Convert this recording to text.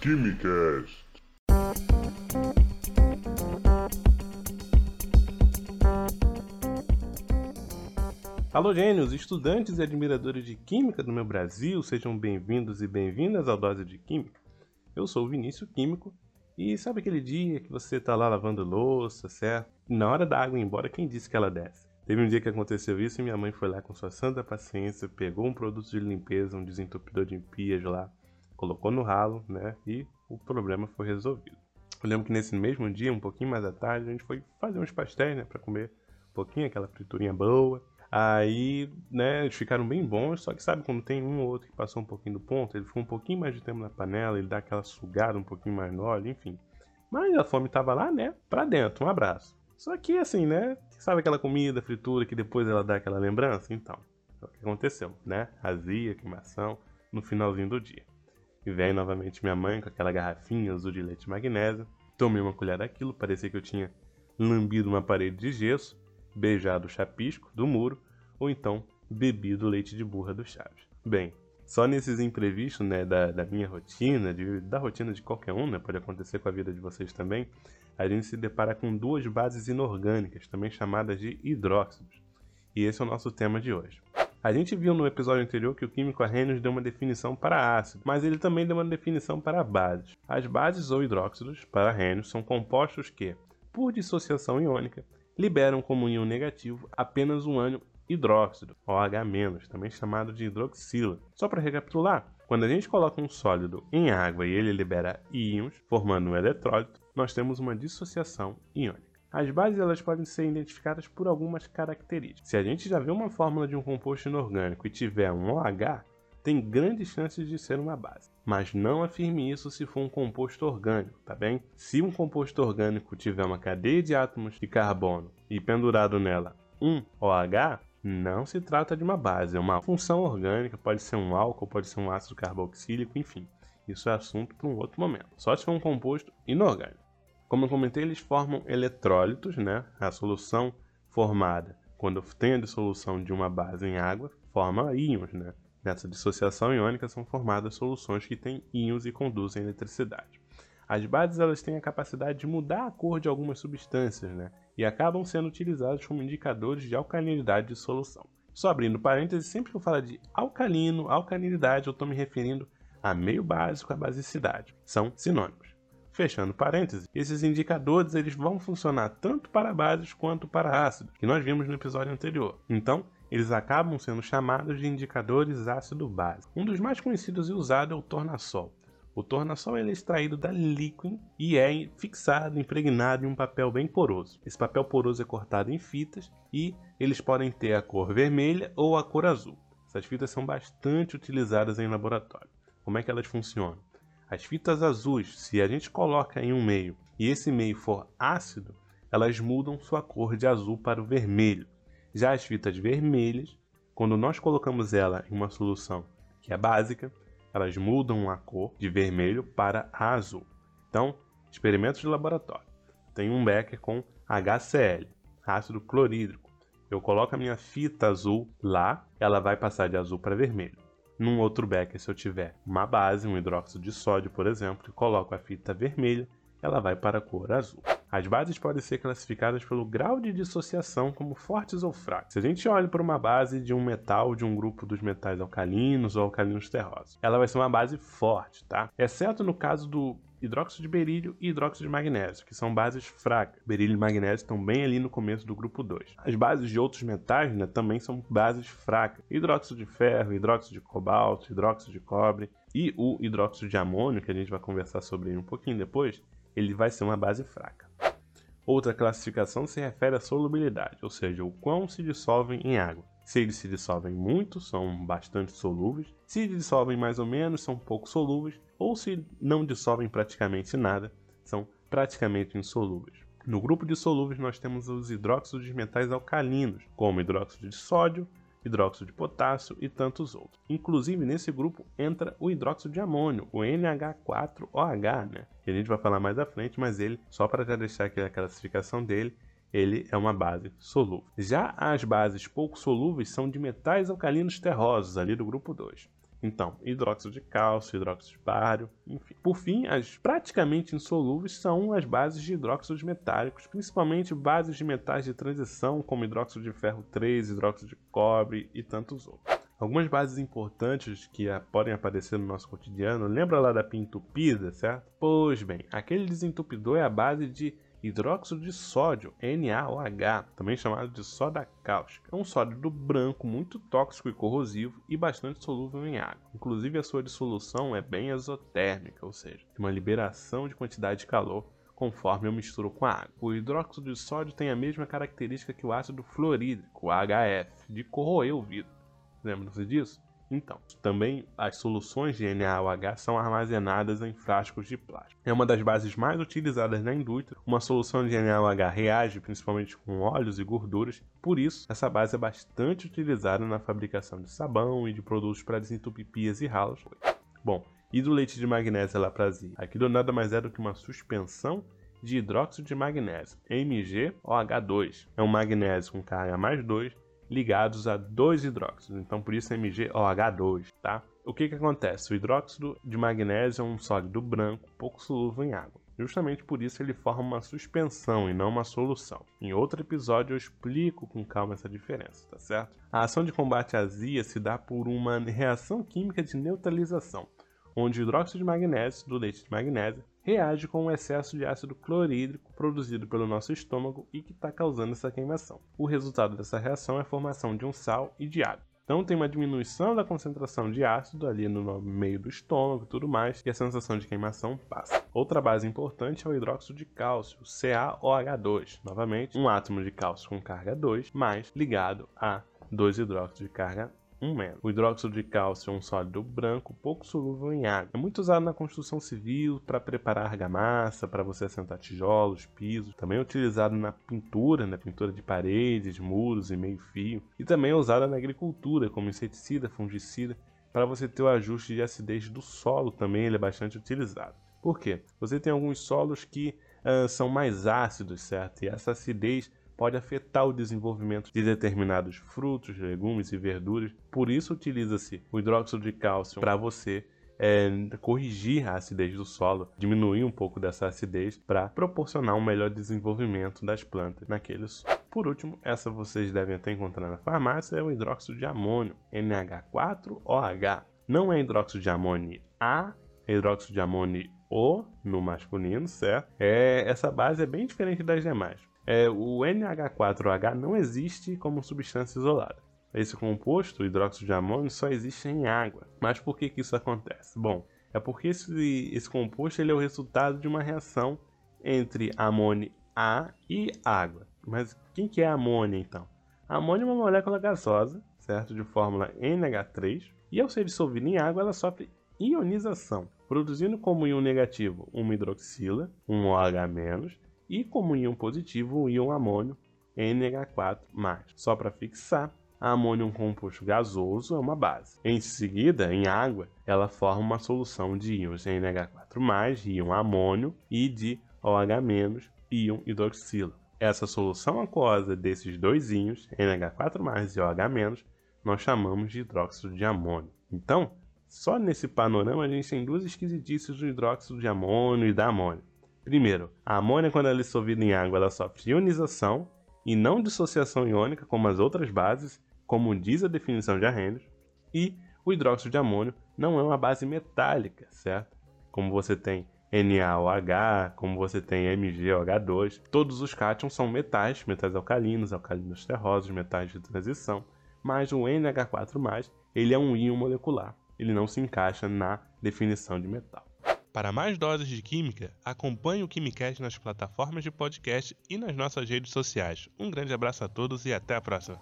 Quimicast. Alô, gênios, estudantes e admiradores de Química do meu Brasil, sejam bem-vindos e bem-vindas ao Dose de Química. Eu sou o Vinícius Químico e sabe aquele dia que você tá lá lavando louça, certo? Na hora da água ir embora, quem disse que ela desce? Teve um dia que aconteceu isso e minha mãe foi lá com sua santa paciência, pegou um produto de limpeza, um desentupidor de pias lá, colocou no ralo, né? E o problema foi resolvido. Eu lembro que nesse mesmo dia, um pouquinho mais à tarde, a gente foi fazer uns pastéis, né, para comer um pouquinho, aquela friturinha boa. Aí, né, eles ficaram bem bons, só que sabe quando tem um ou outro que passou um pouquinho do ponto, ele ficou um pouquinho mais de tempo na panela, ele dá aquela sugada um pouquinho mais no óleo, enfim. Mas a fome tava lá, né, pra dentro, um abraço. Só que assim, né, sabe aquela comida, fritura, que depois ela dá aquela lembrança? Então, é o que aconteceu, né, azia, queimação, no finalzinho do dia. E vem novamente minha mãe com aquela garrafinha azul de leite magnésio, tomei uma colher daquilo, parecia que eu tinha lambido uma parede de gesso, beijado o chapisco do muro ou então bebido o leite de burra do Chaves. Bem, só nesses imprevistos né, da, da minha rotina, de, da rotina de qualquer um, né, pode acontecer com a vida de vocês também, a gente se depara com duas bases inorgânicas, também chamadas de hidróxidos. E esse é o nosso tema de hoje. A gente viu no episódio anterior que o químico Arrhenius deu uma definição para ácido, mas ele também deu uma definição para bases. As bases ou hidróxidos para Arrhenius são compostos que, por dissociação iônica, liberam como íon negativo apenas um ânion hidróxido, OH-, também chamado de hidroxila. Só para recapitular, quando a gente coloca um sólido em água e ele libera íons, formando um eletrólito, nós temos uma dissociação iônica. As bases elas podem ser identificadas por algumas características. Se a gente já vê uma fórmula de um composto inorgânico e tiver um OH, tem grandes chances de ser uma base. Mas não afirme isso se for um composto orgânico, tá bem? Se um composto orgânico tiver uma cadeia de átomos de carbono e pendurado nela um OH, não se trata de uma base, é uma função orgânica, pode ser um álcool, pode ser um ácido carboxílico, enfim. Isso é assunto para um outro momento. Só se for um composto inorgânico. Como eu comentei, eles formam eletrólitos, né? A solução formada quando tem a dissolução de uma base em água forma íons, né? Nessa dissociação iônica são formadas soluções que têm íons e conduzem eletricidade. As bases elas têm a capacidade de mudar a cor de algumas substâncias, né? E acabam sendo utilizadas como indicadores de alcalinidade de solução. Só abrindo parênteses, sempre que eu falo de alcalino, alcalinidade, eu estou me referindo a meio básico, a basicidade. São sinônimos. Fechando parênteses, esses indicadores eles vão funcionar tanto para bases quanto para ácidos, que nós vimos no episódio anterior. Então, eles acabam sendo chamados de indicadores ácido-base. Um dos mais conhecidos e usado é o tornassol. O tornassol é extraído da líquido e é fixado, impregnado em um papel bem poroso. Esse papel poroso é cortado em fitas e eles podem ter a cor vermelha ou a cor azul. Essas fitas são bastante utilizadas em laboratório. Como é que elas funcionam? As fitas azuis, se a gente coloca em um meio e esse meio for ácido, elas mudam sua cor de azul para o vermelho. Já as fitas vermelhas, quando nós colocamos ela em uma solução que é básica, elas mudam a cor de vermelho para azul. Então, experimentos de laboratório. Tem um becker com HCl, ácido clorídrico. Eu coloco a minha fita azul lá, ela vai passar de azul para vermelho. Num outro becker, se eu tiver uma base, um hidróxido de sódio, por exemplo, e coloco a fita vermelha, ela vai para a cor azul. As bases podem ser classificadas pelo grau de dissociação como fortes ou fracas. Se a gente olha para uma base de um metal de um grupo dos metais alcalinos ou alcalinos terrosos, ela vai ser uma base forte, tá? Exceto no caso do hidróxido de berílio e hidróxido de magnésio, que são bases fracas. Berílio e magnésio estão bem ali no começo do grupo 2. As bases de outros metais né, também são bases fracas. Hidróxido de ferro, hidróxido de cobalto, hidróxido de cobre e o hidróxido de amônio, que a gente vai conversar sobre ele um pouquinho depois, ele vai ser uma base fraca. Outra classificação se refere à solubilidade, ou seja, o quão se dissolvem em água. Se eles se dissolvem muito, são bastante solúveis. Se dissolvem mais ou menos, são pouco solúveis. Ou se não dissolvem praticamente nada, são praticamente insolúveis. No grupo de solúveis, nós temos os hidróxidos de metais alcalinos, como hidróxido de sódio, hidróxido de potássio e tantos outros. Inclusive, nesse grupo entra o hidróxido de amônio, o NH4OH, né? Que a gente vai falar mais à frente, mas ele, só para já deixar aqui a classificação dele, ele é uma base solúvel. Já as bases pouco solúveis são de metais alcalinos terrosos, ali do grupo 2. Então, hidróxido de cálcio, hidróxido de bário, enfim. Por fim, as praticamente insolúveis são as bases de hidróxidos metálicos, principalmente bases de metais de transição, como hidróxido de ferro 3, hidróxido de cobre e tantos outros. Algumas bases importantes que podem aparecer no nosso cotidiano, lembra lá da pia entupida, certo? Pois bem, aquele desentupidor é a base de hidróxido de sódio, NaOH, também chamado de soda cáustica. É um sólido branco muito tóxico e corrosivo e bastante solúvel em água. Inclusive a sua dissolução é bem exotérmica, ou seja, tem uma liberação de quantidade de calor conforme eu misturo com a água. O hidróxido de sódio tem a mesma característica que o ácido fluorídrico, HF, de corroer o vidro. Lembram-se disso? Então, também as soluções de NaOH são armazenadas em frascos de plástico. É uma das bases mais utilizadas na indústria. Uma solução de NaOH reage principalmente com óleos e gorduras, por isso essa base é bastante utilizada na fabricação de sabão e de produtos para desentupir pias e ralos. Bom, e do leite de magnésio laprazia? Aquilo nada mais é do que uma suspensão de hidróxido de magnésio, MgOH2. É um magnésio com carga mais 2 ligados a dois hidróxidos, então por isso MgOH2, tá? O que que acontece? O hidróxido de magnésio é um sólido branco, pouco solúvel em água. Justamente por isso ele forma uma suspensão e não uma solução. Em outro episódio eu explico com calma essa diferença, tá certo? A ação de combate à azia se dá por uma reação química de neutralização, onde o hidróxido de magnésio do leite de magnésio reage com o excesso de ácido clorídrico produzido pelo nosso estômago e que está causando essa queimação. O resultado dessa reação é a formação de um sal e de água. Então tem uma diminuição da concentração de ácido ali no meio do estômago e tudo mais, e a sensação de queimação passa. Outra base importante é o hidróxido de cálcio, CaOH2. Novamente, um átomo de cálcio com carga 2, mais ligado a dois hidróxidos de carga 1 menos. O hidróxido de cálcio é um sólido branco pouco solúvel em água. É muito usado na construção civil para preparar argamassa, para você assentar tijolos, pisos. Também é utilizado na pintura, na pintura de paredes, muros e meio-fio. E também é usado na agricultura como inseticida, fungicida, para você ter o ajuste de acidez do solo também ele é bastante utilizado. Por quê? Você tem alguns solos que uh, são mais ácidos, certo? E essa acidez pode afetar o desenvolvimento de determinados frutos, legumes e verduras. Por isso utiliza-se o hidróxido de cálcio para você é, corrigir a acidez do solo, diminuir um pouco dessa acidez para proporcionar um melhor desenvolvimento das plantas naquele solo. Por último, essa vocês devem até encontrar na farmácia, é o hidróxido de amônio, NH4OH. Não é hidróxido de amônio A, é hidróxido de amônio O no masculino, certo? É, essa base é bem diferente das demais. É, o NH4OH não existe como substância isolada. Esse composto, hidróxido de amônio, só existe em água. Mas por que, que isso acontece? Bom, é porque esse, esse composto ele é o resultado de uma reação entre amônio A e água. Mas quem que é amônia então? A amônia é uma molécula gasosa, certo? De fórmula NH3, e ao ser dissolvida em água ela sofre ionização, produzindo como íon negativo uma hidroxila, um OH-, e como íon positivo o íon amônio NH4+. Só para fixar, a amônia é um composto gasoso, é uma base. Em seguida, em água, ela forma uma solução de íons NH4+, íon amônio, e de OH-, íon hidroxila. Essa solução aquosa desses dois íons, NH4+, e OH-, nós chamamos de hidróxido de amônio. Então, só nesse panorama a gente tem duas esquisitices do hidróxido de amônio e da amônia. Primeiro, a amônia, quando ela é dissolvida em água, ela sofre ionização e não dissociação iônica como as outras bases, como diz a definição de Arrhenius. E o hidróxido de amônio não é uma base metálica, certo? Como você tem NaOH, como você tem MgOH2. Todos os cátions são metais, metais alcalinos, alcalinos terrosos, metais de transição. Mas o NH4+, ele é um íon molecular. Ele não se encaixa na definição de metal. Para mais doses de química, acompanhe o Quimicast nas plataformas de podcast e nas nossas redes sociais. Um grande abraço a todos e até a próxima.